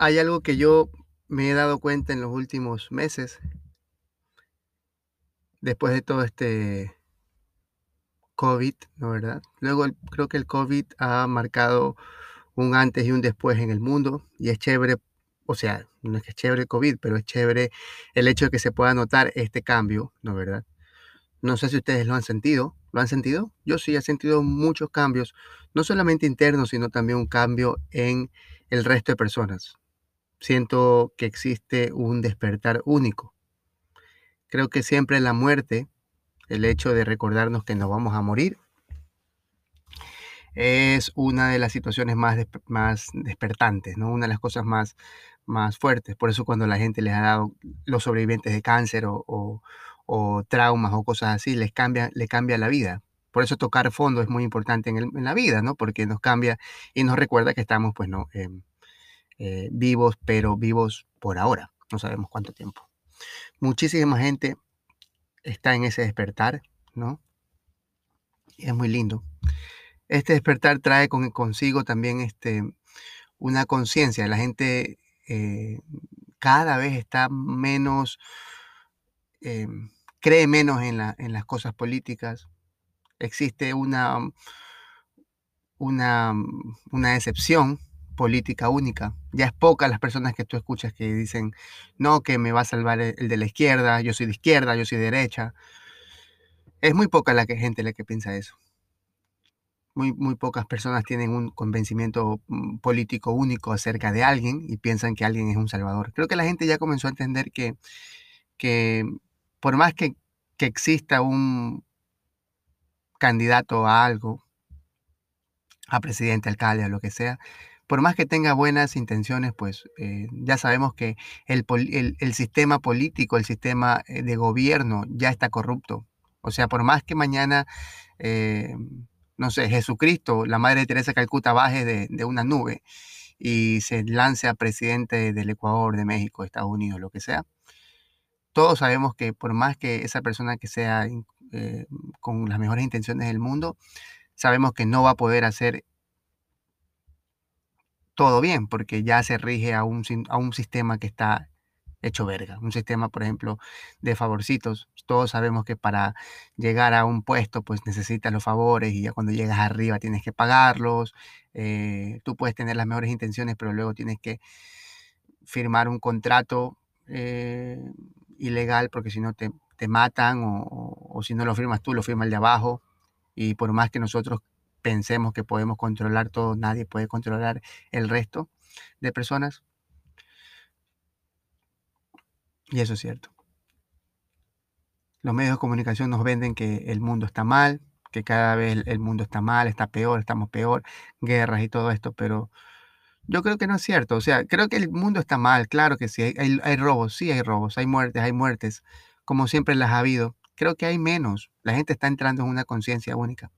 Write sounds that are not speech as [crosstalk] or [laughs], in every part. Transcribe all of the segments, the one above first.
Hay algo que yo me he dado cuenta en los últimos meses, después de todo este COVID, ¿no verdad? Luego creo que el COVID ha marcado un antes y un después en el mundo y es chévere, o sea, no es que es chévere el COVID, pero es chévere el hecho de que se pueda notar este cambio, ¿no verdad? No sé si ustedes lo han sentido, ¿lo han sentido? Yo sí he sentido muchos cambios, no solamente internos, sino también un cambio en el resto de personas siento que existe un despertar único. Creo que siempre la muerte, el hecho de recordarnos que nos vamos a morir, es una de las situaciones más, más despertantes, ¿no? una de las cosas más, más fuertes. Por eso cuando la gente les ha dado los sobrevivientes de cáncer o, traumas o cosas así, les cambia, le cambia la vida. Por eso tocar fondo es muy importante en, la vida, ¿no? Porque nos cambia y nos recuerda que estamos, pues, no, em, eh, vivos, pero vivos por ahora. No sabemos cuánto tiempo. Muchísima gente está en ese despertar, ¿no? Y es muy lindo. Este despertar trae consigo también este, una conciencia. La gente eh, cada vez está menos, eh, cree menos en, en, las cosas políticas. Existe una, una, una decepción política única. Ya es poca las personas que tú escuchas que dicen, no, que me va a salvar el, de la izquierda, yo soy de izquierda, yo soy de derecha. Es muy poca la que, gente la que piensa eso. Muy, muy pocas personas tienen un convencimiento mm, político único acerca de alguien y piensan que alguien es un salvador. Creo que la gente ya comenzó a entender que, que por más que, que exista un candidato a algo, a presidente, alcalde, a lo que sea, por más que tenga buenas intenciones, pues eh, ya sabemos que el, sistema político, el sistema eh, de gobierno ya está corrupto. O sea, por más que mañana, eh, no sé, Jesucristo, la Madre de Teresa Calcuta, baje de, una nube y se lance a presidente del Ecuador, de México, de Estados Unidos, lo que sea, todos sabemos que por más que esa persona que sea con las mejores intenciones del mundo, sabemos que no va a poder hacer todo bien, porque ya se rige a un, a un sistema que está hecho verga. Un sistema, por ejemplo, de favorcitos. Todos sabemos que para llegar a un puesto, pues necesitas los favores y ya cuando llegas arriba tienes que pagarlos. Eh, tú puedes tener las mejores intenciones, pero luego tienes que firmar un contrato eh, ilegal porque si no te, matan o, o si no lo firmas tú, lo firma el de abajo. Y por más que nosotros pensemos que podemos controlar todo, nadie puede controlar el resto de personas. Y eso es cierto. Los medios de comunicación nos venden que el mundo está mal, que cada vez el mundo está mal, está peor, estamos peor, guerras y todo esto, pero yo creo que no es cierto. O sea, creo que el mundo está mal, claro que sí, hay, hay robos, sí hay robos, hay muertes, hay muertes, como siempre las ha habido. Creo que hay menos. La gente está entrando en una conciencia única.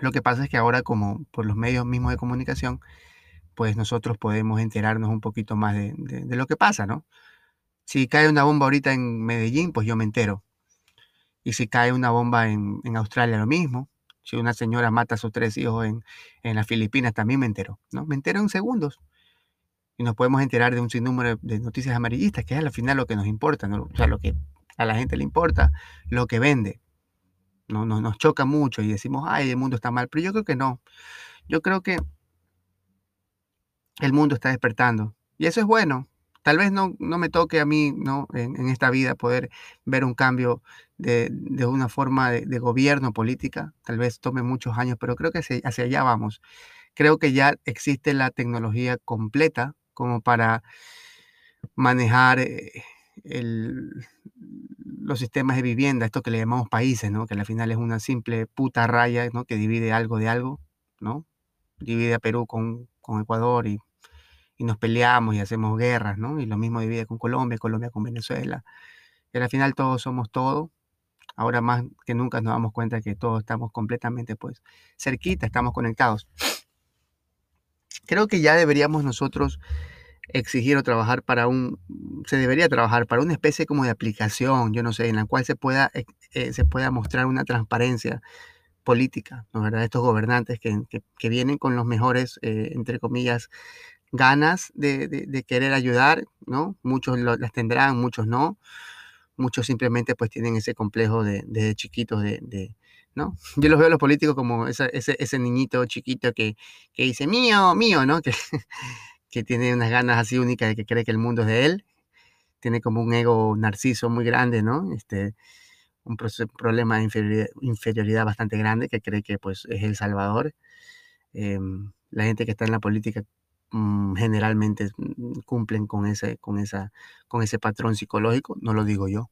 Lo que pasa es que ahora, como por los medios mismos de comunicación, pues nosotros podemos enterarnos un poquito más de, lo que pasa, ¿no? Si cae una bomba ahorita en Medellín, pues yo me entero. Y si cae una bomba en, Australia, lo mismo. Si una señora mata a sus tres hijos en, las Filipinas, también me entero, ¿no? Me entero en segundos. Y nos podemos enterar de un sinnúmero de noticias amarillistas, que es al final lo que nos importa, ¿no? O sea, lo que a la gente le importa, lo que vende. ¿No? Nos, choca mucho y decimos, ay, el mundo está mal, pero yo creo que no. Yo creo que el mundo está despertando y eso es bueno. Tal vez no, no me toque a mí ¿no? En, esta vida poder ver un cambio de, una forma de, gobierno política. Tal vez tome muchos años, pero creo que hacia allá vamos. Creo que ya existe la tecnología completa como para manejar eh, el, los sistemas de vivienda, esto que le llamamos países, ¿no? que al final es una simple puta raya ¿no? que divide algo de algo, ¿no? divide a Perú con, Ecuador y, nos peleamos y hacemos guerras, ¿no? Y lo mismo divide con Colombia, Colombia con Venezuela. Y al final todos somos todo. Ahora más que nunca nos damos cuenta que todos estamos completamente, pues, cerquita, estamos conectados. Creo que ya deberíamos nosotros exigir o trabajar para un, se debería trabajar para una especie como de aplicación, yo no sé, en la cual se pueda, eh, eh, se pueda mostrar una transparencia política, ¿no verdad? Estos gobernantes que, que, vienen con los mejores, eh, entre comillas, ganas de, de, querer ayudar, ¿no? Muchos las tendrán, muchos no. Muchos simplemente pues tienen ese complejo de, de chiquitos de, ¿no? [laughs] Yo los veo a los políticos como ese, ese, niñito chiquito que, que, dice, mío, mío, ¿no? [laughs] que tiene unas ganas así únicas de que cree que el mundo es de él. Tiene como un ego narciso muy grande, ¿no? Este, un problema de inferioridad, bastante grande, que cree que pues es el salvador. Em, la gente que está en la política mm, generalmente mm, cumplen con ese, con, esa, con ese patrón psicológico, no lo digo yo.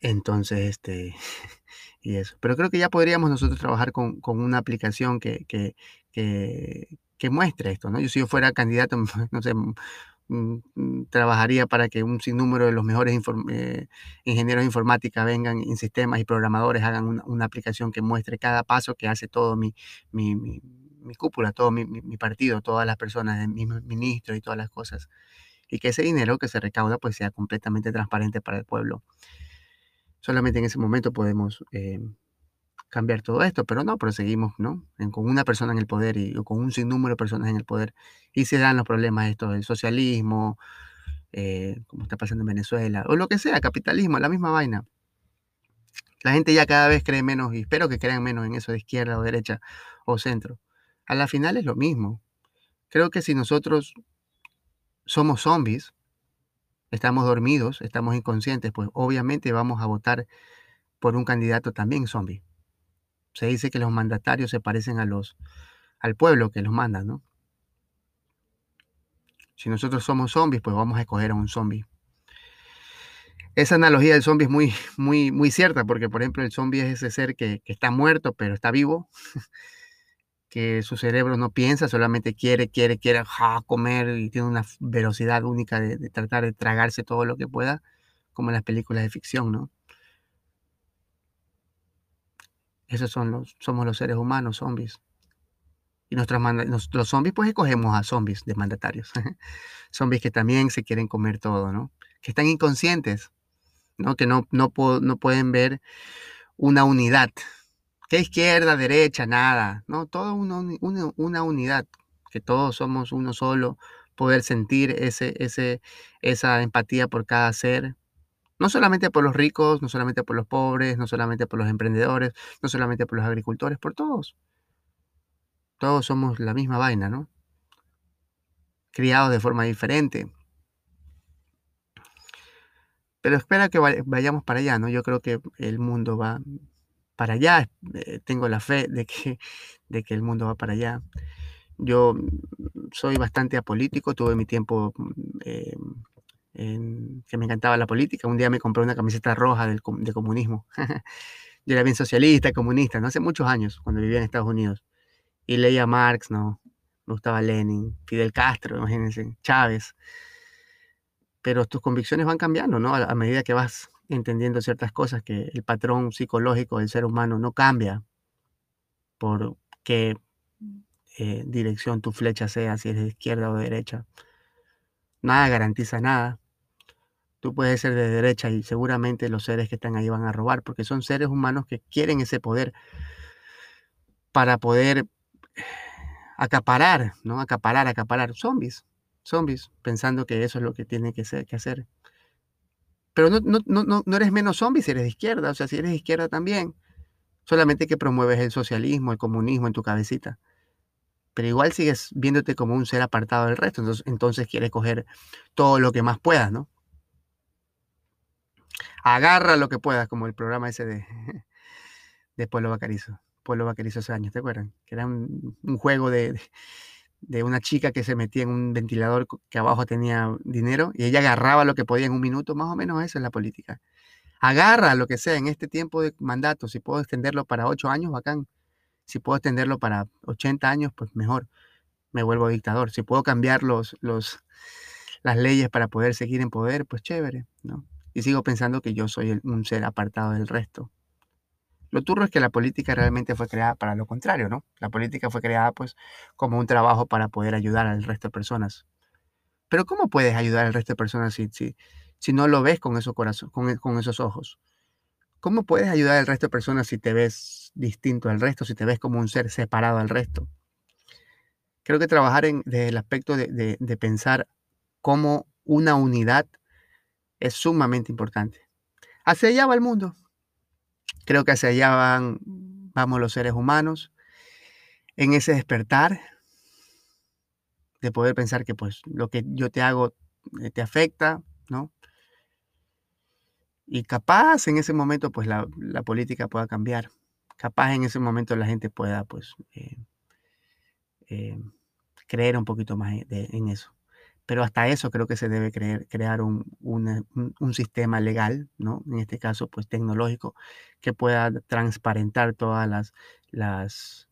Entonces, este, [laughs] y eso. Pero creo que ya podríamos nosotros trabajar con, una aplicación que, que, que, muestre esto, ¿no? Yo si yo fuera candidato, [laughs] no sé, Mm, mm, trabajaría para que un sinnúmero de los mejores eh, ingenieros de informática vengan en sistemas y programadores, hagan una, aplicación que muestre cada paso que hace todo mi, mi, mi, cúpula, todo mi, partido, todas las personas, mis ministros y todas las cosas. Y que ese dinero que se recauda pues sea completamente transparente para el pueblo. Solamente en ese momento podemos eh, cambiar todo esto, pero no, proseguimos, ¿no? con una persona en el poder y, con un sinnúmero de personas en el poder y se dan los problemas estos del socialismo, eh, como está pasando en Venezuela, o lo que sea, capitalismo, la misma vaina. La gente ya cada vez cree menos, y espero que crean menos en eso de izquierda o derecha o centro. A la final es lo mismo. Creo que si nosotros somos zombies, estamos dormidos, estamos inconscientes, pues obviamente vamos a votar por un candidato también zombie se dice que los mandatarios se parecen a los, al pueblo que los manda, ¿no? Si nosotros somos zombies, pues vamos a escoger a un zombie. Esa analogía del zombie es muy, [laughs] muy, muy cierta, porque por ejemplo el zombie es ese ser que, está muerto, pero está vivo, [laughs] que su cerebro no piensa, solamente quiere, quiere, quiere comer y tiene una velocidad única de, de tratar de tragarse todo lo que pueda, como en las películas de ficción, ¿no? Esos son los, somos los seres humanos, zombies. Y nuestros los zombies, pues escogemos a zombies de mandatarios. [laughs] zombies que también se quieren comer todo, ¿no? Que están inconscientes, ¿no? Que no, no, no pueden ver una unidad. Que izquierda, derecha, nada, ¿no? Todo una, una, unidad. Que todos somos uno solo. Poder sentir ese, ese, esa empatía por cada ser, no solamente por los ricos, no solamente por los pobres, no solamente por los emprendedores, no solamente por los agricultores, por todos. Todos somos la misma vaina, ¿no? Criados de forma diferente. Pero espera que vayamos para allá, ¿no? Yo creo que el mundo va para allá. Eh, tengo la fe de que, de que el mundo va para allá. Yo soy bastante apolítico, tuve mi tiempo eh, que me encantaba la política. Un día me compré una camiseta roja del, de comunismo. [laughs] Yo era bien socialista, comunista, ¿no? Hace muchos años, cuando vivía en Estados Unidos. Y leía Marx, ¿no? Me gustaba Lenin, Fidel Castro, imagínense, Chávez. Pero tus convicciones van cambiando, ¿no? A, medida que vas entendiendo ciertas cosas, que el patrón psicológico del ser humano no cambia por qué eh, dirección tu flecha sea, si es de izquierda o de derecha. Nada garantiza nada. Tú puedes ser de derecha y seguramente los seres que están ahí van a robar, porque son seres humanos que quieren ese poder para poder acaparar, ¿no? Acaparar, acaparar zombies, zombies, pensando que eso es lo que tiene que, ser, que hacer. Pero no, no, no, no eres menos zombie si eres de izquierda, o sea, si eres de izquierda también. Solamente que promueves el socialismo, el comunismo en tu cabecita. Pero igual sigues viéndote como un ser apartado del resto, entonces, entonces quieres coger todo lo que más puedas, ¿no? Agarra lo que puedas, como el programa ese de, [laughs] de Pueblo Bacarizo. Pueblo Bacarizo hace años, ¿te acuerdan? Que era un, juego de, de, una chica que se metía en un ventilador que abajo tenía dinero y ella agarraba lo que podía en un minuto, más o menos eso es la política. Agarra lo que sea en este tiempo de mandato, si puedo extenderlo para ocho años, bacán. Si puedo extenderlo para 80 años, pues mejor, me vuelvo dictador. Si puedo cambiar los, los, las leyes para poder seguir en poder, pues chévere, ¿no? Y sigo pensando que yo soy un ser apartado del resto. Lo turro es que la política realmente fue creada para lo contrario, ¿no? La política fue creada pues como un trabajo para poder ayudar al resto de personas. Pero ¿cómo puedes ayudar al resto de personas si, si, si no lo ves con, esos corazón, con, con esos ojos? ¿Cómo puedes ayudar al resto de personas si te ves distinto al resto, si te ves como un ser separado al resto? Creo que trabajar en, desde el aspecto de, de, de pensar como una unidad es sumamente importante. Hacia allá va el mundo. Creo que hacia allá van, vamos los seres humanos, en ese despertar de poder pensar que pues lo que yo te hago eh, te afecta, ¿no? Y capaz en ese momento pues la, política pueda cambiar. Capaz en ese momento la gente pueda pues eh, eh, creer un poquito más en eso. Pero hasta eso creo que se debe creer, crear un, sistema legal, ¿no? En este caso, pues tecnológico, que pueda transparentar todas las, las,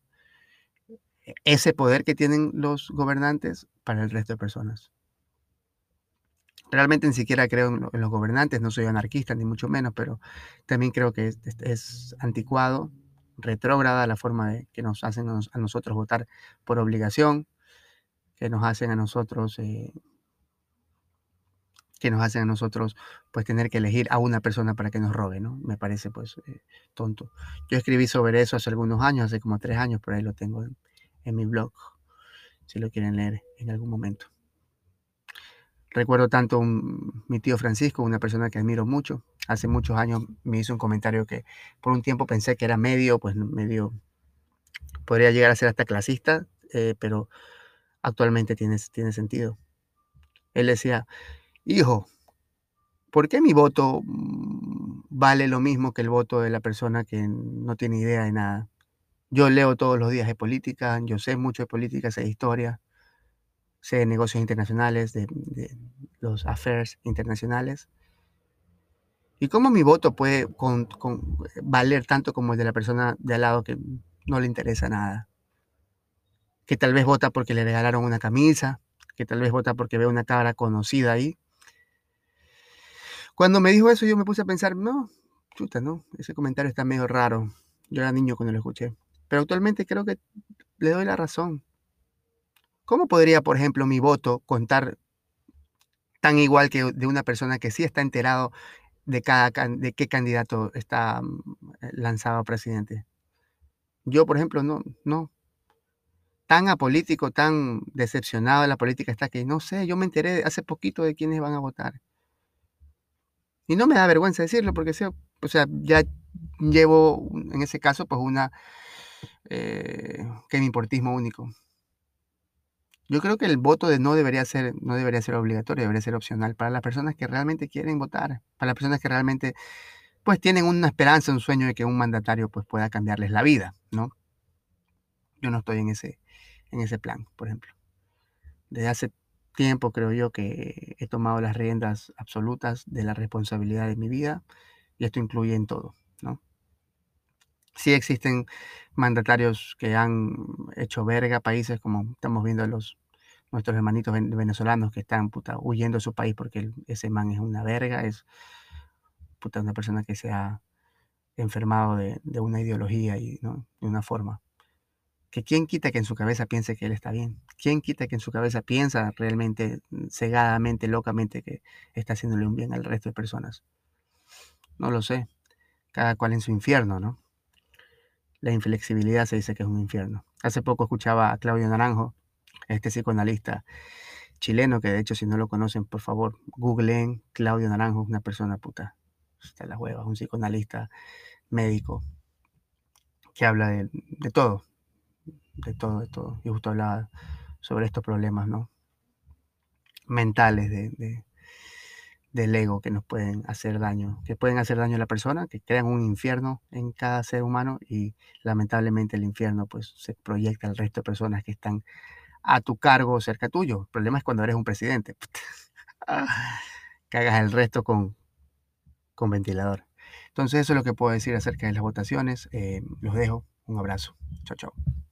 ese poder que tienen los gobernantes para el resto de personas. Realmente ni siquiera creo en, los gobernantes, no soy anarquista ni mucho menos, pero también creo que es anticuado, retrógrada la forma de que nos hacen a nosotros votar por obligación, que nos hacen a nosotros, eh, que nos hacen a nosotros, pues tener que elegir a una persona para que nos robe, ¿no? Me parece, pues, eh, tonto. Yo escribí sobre eso hace algunos años, hace como tres años, por ahí lo tengo en, mi blog, si lo quieren leer en algún momento. Recuerdo tanto mi tío Francisco, una persona que admiro mucho. Hace muchos años me hizo un comentario que por un tiempo pensé que era medio, pues medio, podría llegar a ser hasta clasista, eh, pero actualmente tiene, tiene sentido. Él decía, hijo, ¿por qué mi voto mm, vale lo mismo que el voto de la persona que no tiene idea de nada? Yo leo todos los días de política, yo sé mucho de política, sé de historia, sé de negocios internacionales, de, los affairs internacionales. ¿Y cómo mi voto puede valer tanto como el de la persona de al lado que no le interesa nada? Que tal vez vota porque le regalaron una camisa, que tal vez vota porque ve una cara conocida ahí. Cuando me dijo eso yo me puse a pensar, no, chuta, no, ese comentario está medio raro. Yo era niño cuando lo escuché. Pero actualmente creo que le doy la razón. ¿Cómo podría, por ejemplo, mi voto contar tan igual que de una persona que sí está enterado de, cada, de qué candidato está mm, lanzado a presidente? Yo, por ejemplo, no, no, tan apolítico, tan decepcionado de la política está que no sé, yo me enteré hace poquito de quiénes van a votar. Y no me da vergüenza decirlo porque o sea, ya llevo en ese caso pues una eh, que mi importismo único. Yo creo que el voto de no debería ser no debería ser obligatorio, debería ser opcional para las personas que realmente quieren votar, para las personas que realmente pues tienen una esperanza, un sueño de que un mandatario pues pueda cambiarles la vida, ¿no? Yo no estoy en ese en ese plan, por ejemplo. Desde hace tiempo creo yo que he tomado las riendas absolutas de la responsabilidad de mi vida y esto incluye en todo, ¿no? Sí existen mandatarios que han hecho verga países como estamos viendo los nuestros hermanitos venezolanos que están puta, huyendo de su país porque ese man es una verga, es puta, una persona que se ha enfermado de, de una ideología y ¿no? de una forma que quién quita que en su cabeza piense que él está bien, quién quita que en su cabeza piensa realmente mm, cegadamente, locamente que está haciéndole un bien al resto de personas. No lo sé, cada cual en su infierno, ¿no? La inflexibilidad se dice que es un infierno. Hace poco escuchaba a Claudio Naranjo, este psicoanalista chileno, que de hecho si no lo conocen, por favor, googleen Claudio Naranjo, una persona puta, está la hueva, un psicoanalista médico que habla de todo, de todo, de todo. Y justo hablaba sobre estos problemas, ¿no? Mentales de, del ego que nos pueden hacer daño, que pueden hacer daño a la persona, que crean un infierno en cada ser humano y lamentablemente el infierno pues se proyecta al resto de personas que están a tu cargo cerca tuyo. El problema es cuando eres un presidente. [laughs] Cagas el resto con, con ventilador. Entonces eso es lo que puedo decir acerca de las votaciones. Eh, los dejo. Un abrazo. Chao, chao.